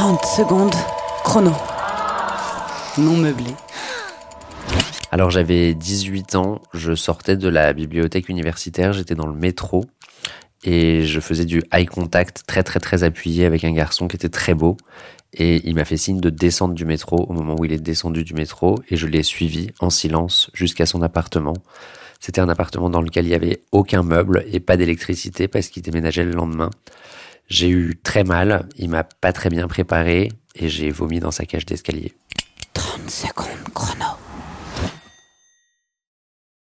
30 secondes. Chrono. Non meublé. Alors j'avais 18 ans, je sortais de la bibliothèque universitaire, j'étais dans le métro et je faisais du eye contact très très très appuyé avec un garçon qui était très beau et il m'a fait signe de descendre du métro au moment où il est descendu du métro et je l'ai suivi en silence jusqu'à son appartement. C'était un appartement dans lequel il y avait aucun meuble et pas d'électricité parce qu'il déménageait le lendemain. J'ai eu très mal, il m'a pas très bien préparé et j'ai vomi dans sa cage d'escalier. 30 secondes.